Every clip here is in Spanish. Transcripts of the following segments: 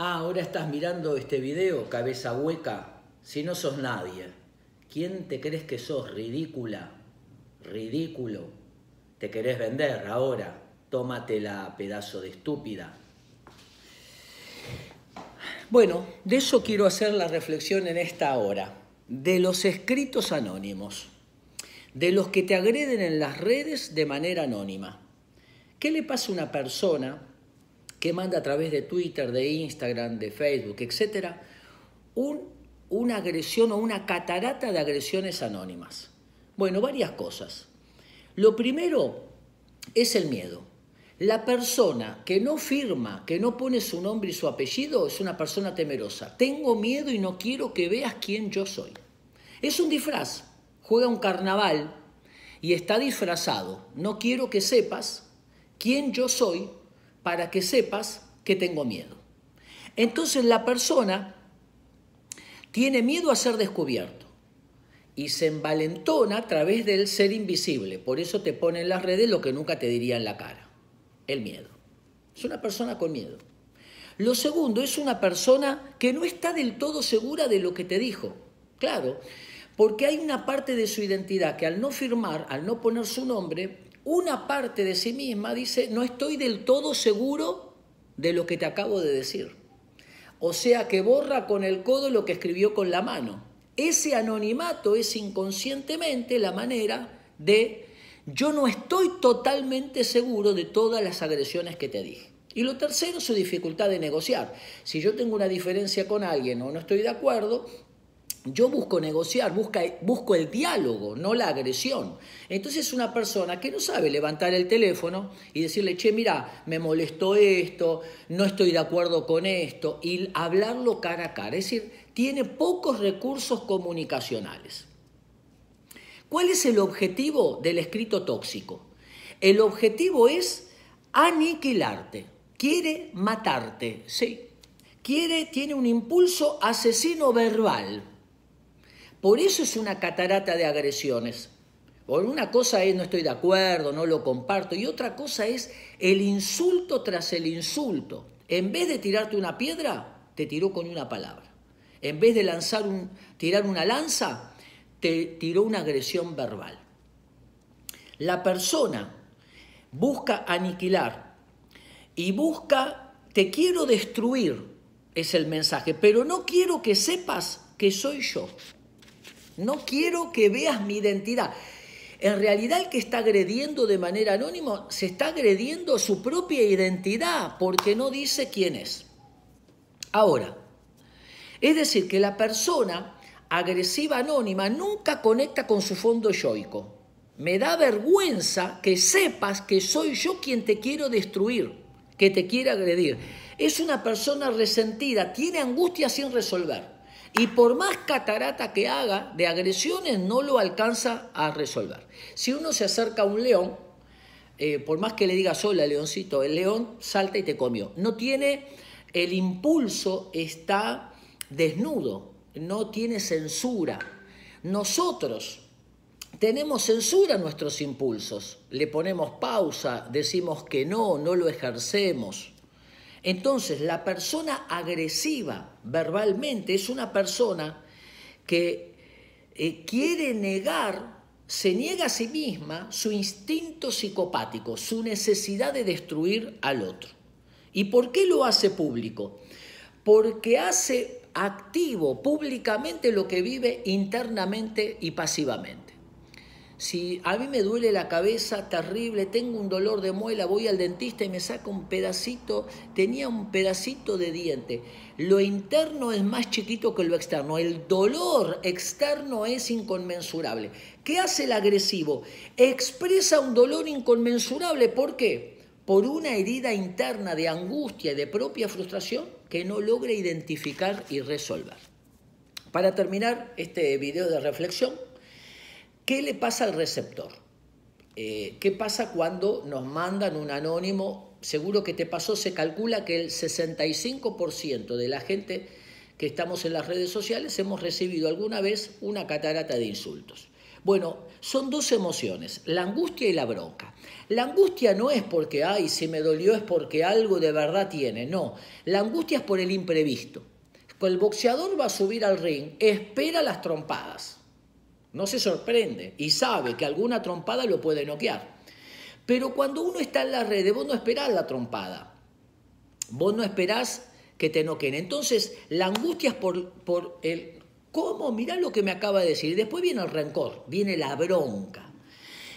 Ah, ahora estás mirando este video, cabeza hueca. Si no sos nadie, ¿quién te crees que sos? Ridícula, ridículo. Te querés vender ahora. Tómatela, pedazo de estúpida. Bueno, de eso quiero hacer la reflexión en esta hora. De los escritos anónimos. De los que te agreden en las redes de manera anónima. ¿Qué le pasa a una persona que manda a través de Twitter, de Instagram, de Facebook, etcétera, un, una agresión o una catarata de agresiones anónimas? Bueno, varias cosas. Lo primero es el miedo. La persona que no firma, que no pone su nombre y su apellido, es una persona temerosa. Tengo miedo y no quiero que veas quién yo soy. Es un disfraz. Juega un carnaval y está disfrazado. No quiero que sepas quién yo soy para que sepas que tengo miedo. Entonces la persona tiene miedo a ser descubierto y se envalentona a través del ser invisible. Por eso te pone en las redes lo que nunca te diría en la cara, el miedo. Es una persona con miedo. Lo segundo es una persona que no está del todo segura de lo que te dijo. Claro, porque hay una parte de su identidad que al no firmar, al no poner su nombre, una parte de sí misma dice, no estoy del todo seguro de lo que te acabo de decir. O sea que borra con el codo lo que escribió con la mano. Ese anonimato es inconscientemente la manera de yo no estoy totalmente seguro de todas las agresiones que te dije. Y lo tercero, su dificultad de negociar. Si yo tengo una diferencia con alguien o no estoy de acuerdo, yo busco negociar, busco el diálogo, no la agresión. Entonces es una persona que no sabe levantar el teléfono y decirle, che, mira, me molestó esto, no estoy de acuerdo con esto, y hablarlo cara a cara. Es decir, tiene pocos recursos comunicacionales. ¿Cuál es el objetivo del escrito tóxico? El objetivo es aniquilarte, quiere matarte, sí. Quiere, tiene un impulso asesino verbal. Por eso es una catarata de agresiones. Por una cosa es no estoy de acuerdo, no lo comparto, y otra cosa es el insulto tras el insulto. En vez de tirarte una piedra, te tiró con una palabra. En vez de lanzar un, tirar una lanza, te tiró una agresión verbal. La persona busca aniquilar y busca, te quiero destruir, es el mensaje, pero no quiero que sepas que soy yo. No quiero que veas mi identidad. En realidad el que está agrediendo de manera anónima se está agrediendo su propia identidad porque no dice quién es. Ahora, es decir, que la persona agresiva anónima nunca conecta con su fondo yoico. Me da vergüenza que sepas que soy yo quien te quiero destruir, que te quiere agredir. Es una persona resentida, tiene angustia sin resolver y por más catarata que haga de agresiones no lo alcanza a resolver. Si uno se acerca a un león, eh, por más que le digas hola leoncito, el león salta y te comió. No tiene el impulso, está desnudo, no tiene censura. Nosotros tenemos censura a nuestros impulsos, le ponemos pausa, decimos que no, no lo ejercemos. Entonces, la persona agresiva verbalmente es una persona que eh, quiere negar, se niega a sí misma su instinto psicopático, su necesidad de destruir al otro. ¿Y por qué lo hace público? Porque hace activo públicamente lo que vive internamente y pasivamente. Si a mí me duele la cabeza terrible, tengo un dolor de muela, voy al dentista y me saca un pedacito, tenía un pedacito de diente. Lo interno es más chiquito que lo externo. El dolor externo es inconmensurable. ¿Qué hace el agresivo? Expresa un dolor inconmensurable. ¿Por qué? Por una herida interna de angustia y de propia frustración que no logra identificar y resolver. Para terminar este video de reflexión, ¿Qué le pasa al receptor? Eh, ¿Qué pasa cuando nos mandan un anónimo? Seguro que te pasó, se calcula que el 65% de la gente que estamos en las redes sociales hemos recibido alguna vez una catarata de insultos. Bueno, son dos emociones, la angustia y la bronca. La angustia no es porque, ay, si me dolió es porque algo de verdad tiene, no. La angustia es por el imprevisto. El boxeador va a subir al ring, espera las trompadas. No se sorprende y sabe que alguna trompada lo puede noquear. Pero cuando uno está en la red, vos no esperás la trompada. Vos no esperás que te noqueen. Entonces, la angustia es por, por el cómo, mirá lo que me acaba de decir. Después viene el rencor, viene la bronca.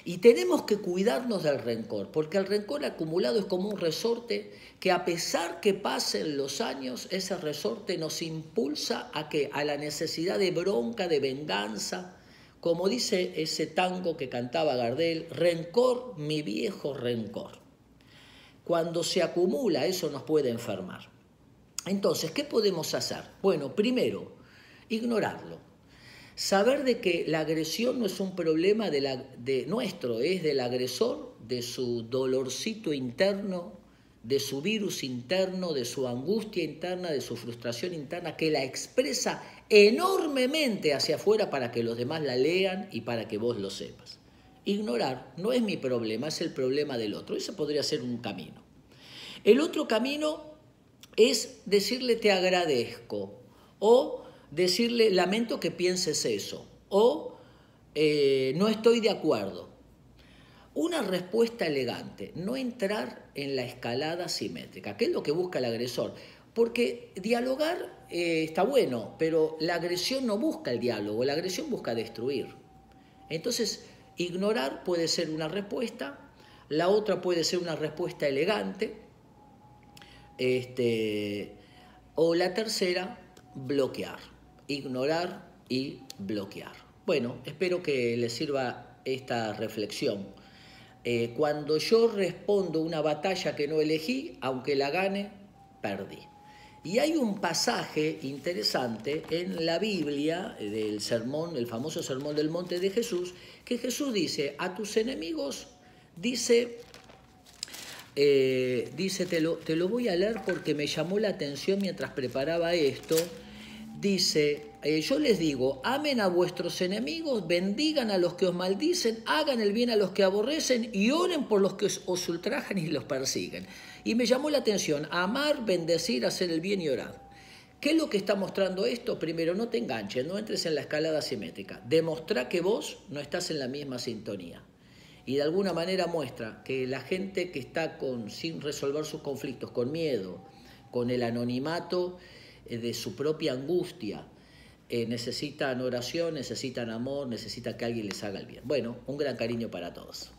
Y tenemos que cuidarnos del rencor, porque el rencor acumulado es como un resorte que a pesar que pasen los años, ese resorte nos impulsa a que a la necesidad de bronca, de venganza, como dice ese tango que cantaba Gardel, rencor, mi viejo rencor. Cuando se acumula, eso nos puede enfermar. Entonces, ¿qué podemos hacer? Bueno, primero, ignorarlo. Saber de que la agresión no es un problema de, la, de nuestro, es del agresor, de su dolorcito interno, de su virus interno, de su angustia interna, de su frustración interna, que la expresa enormemente hacia afuera para que los demás la lean y para que vos lo sepas. Ignorar no es mi problema, es el problema del otro. Ese podría ser un camino. El otro camino es decirle te agradezco o decirle lamento que pienses eso o eh, no estoy de acuerdo. Una respuesta elegante, no entrar en la escalada simétrica, que es lo que busca el agresor. Porque dialogar eh, está bueno, pero la agresión no busca el diálogo, la agresión busca destruir. Entonces, ignorar puede ser una respuesta, la otra puede ser una respuesta elegante, este, o la tercera, bloquear, ignorar y bloquear. Bueno, espero que les sirva esta reflexión. Eh, cuando yo respondo una batalla que no elegí, aunque la gane, perdí. Y hay un pasaje interesante en la Biblia del sermón, el famoso sermón del monte de Jesús, que Jesús dice, a tus enemigos, dice, eh, dice, te lo, te lo voy a leer porque me llamó la atención mientras preparaba esto, dice, eh, yo les digo, amen a vuestros enemigos, bendigan a los que os maldicen, hagan el bien a los que aborrecen y oren por los que os, ultrajan y los persiguen. Y me llamó la atención, amar, bendecir, hacer el bien y orar. ¿Qué es lo que está mostrando esto? Primero, no te enganches, no entres en la escalada simétrica. Demostra que vos no estás en la misma sintonía y de alguna manera muestra que la gente que está con, sin resolver sus conflictos, con miedo, con el anonimato de su propia angustia, eh, necesitan oración, necesitan amor, necesitan que alguien les haga el bien. Bueno, un gran cariño para todos.